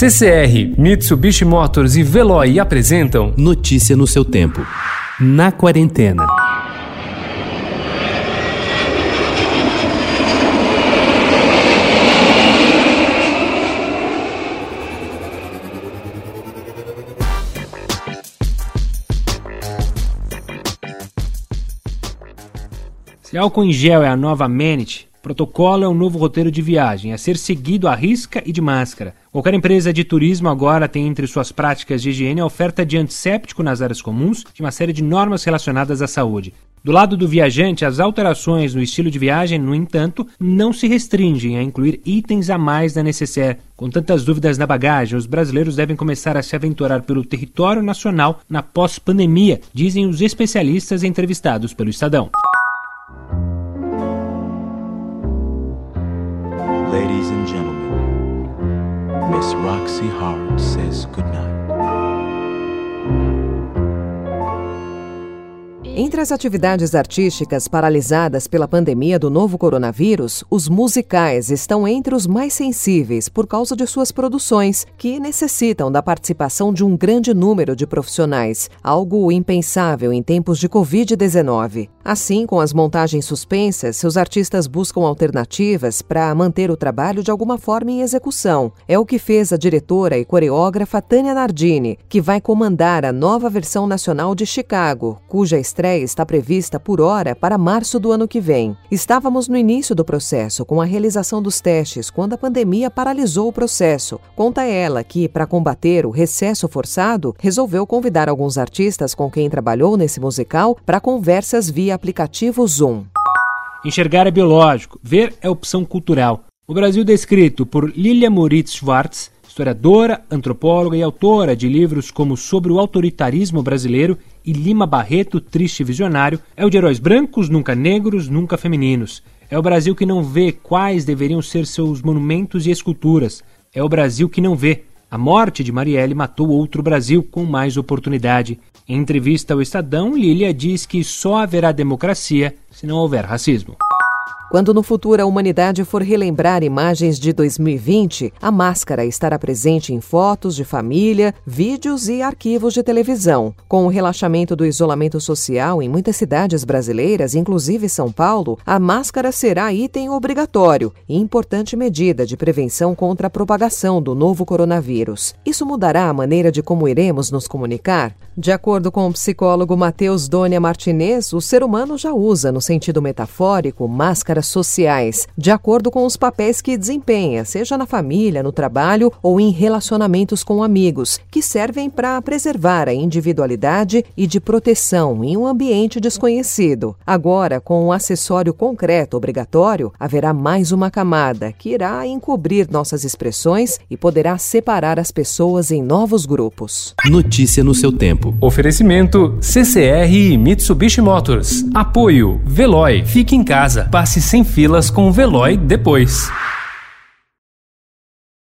CCR, Mitsubishi Motors e Veloy apresentam Notícia no seu tempo. Na quarentena. Se álcool em gel é a nova amenity, protocolo é um novo roteiro de viagem a ser seguido à risca e de máscara. Qualquer empresa de turismo agora tem entre suas práticas de higiene a oferta de antisséptico nas áreas comuns e uma série de normas relacionadas à saúde. Do lado do viajante, as alterações no estilo de viagem, no entanto, não se restringem a incluir itens a mais da necessaire. Com tantas dúvidas na bagagem, os brasileiros devem começar a se aventurar pelo território nacional na pós-pandemia, dizem os especialistas entrevistados pelo Estadão. Miss Roxy Hart says goodnight. Entre as atividades artísticas paralisadas pela pandemia do novo coronavírus, os musicais estão entre os mais sensíveis por causa de suas produções, que necessitam da participação de um grande número de profissionais, algo impensável em tempos de Covid-19. Assim, com as montagens suspensas, seus artistas buscam alternativas para manter o trabalho de alguma forma em execução. É o que fez a diretora e coreógrafa Tânia Nardini, que vai comandar a nova versão nacional de Chicago, cuja estreia estreia está prevista por hora para março do ano que vem. Estávamos no início do processo, com a realização dos testes, quando a pandemia paralisou o processo. Conta ela que, para combater o recesso forçado, resolveu convidar alguns artistas com quem trabalhou nesse musical para conversas via aplicativo Zoom. Enxergar é biológico, ver é opção cultural. O Brasil descrito por Lilia Moritz Schwartz historiadora, antropóloga e autora de livros como Sobre o Autoritarismo Brasileiro e Lima Barreto, Triste Visionário, é o de heróis brancos, nunca negros, nunca femininos. É o Brasil que não vê quais deveriam ser seus monumentos e esculturas. É o Brasil que não vê. A morte de Marielle matou outro Brasil com mais oportunidade. Em entrevista ao Estadão, Lilia diz que só haverá democracia se não houver racismo. Quando no futuro a humanidade for relembrar imagens de 2020, a máscara estará presente em fotos de família, vídeos e arquivos de televisão. Com o relaxamento do isolamento social em muitas cidades brasileiras, inclusive São Paulo, a máscara será item obrigatório e importante medida de prevenção contra a propagação do novo coronavírus. Isso mudará a maneira de como iremos nos comunicar? De acordo com o psicólogo Matheus Dônia Martinez, o ser humano já usa, no sentido metafórico, máscara sociais, de acordo com os papéis que desempenha, seja na família, no trabalho ou em relacionamentos com amigos, que servem para preservar a individualidade e de proteção em um ambiente desconhecido. Agora, com um acessório concreto obrigatório, haverá mais uma camada que irá encobrir nossas expressões e poderá separar as pessoas em novos grupos. Notícia no seu tempo. Oferecimento CCR e Mitsubishi Motors. Apoio Veloy. Fique em casa. Passe sem filas com o Veloy depois.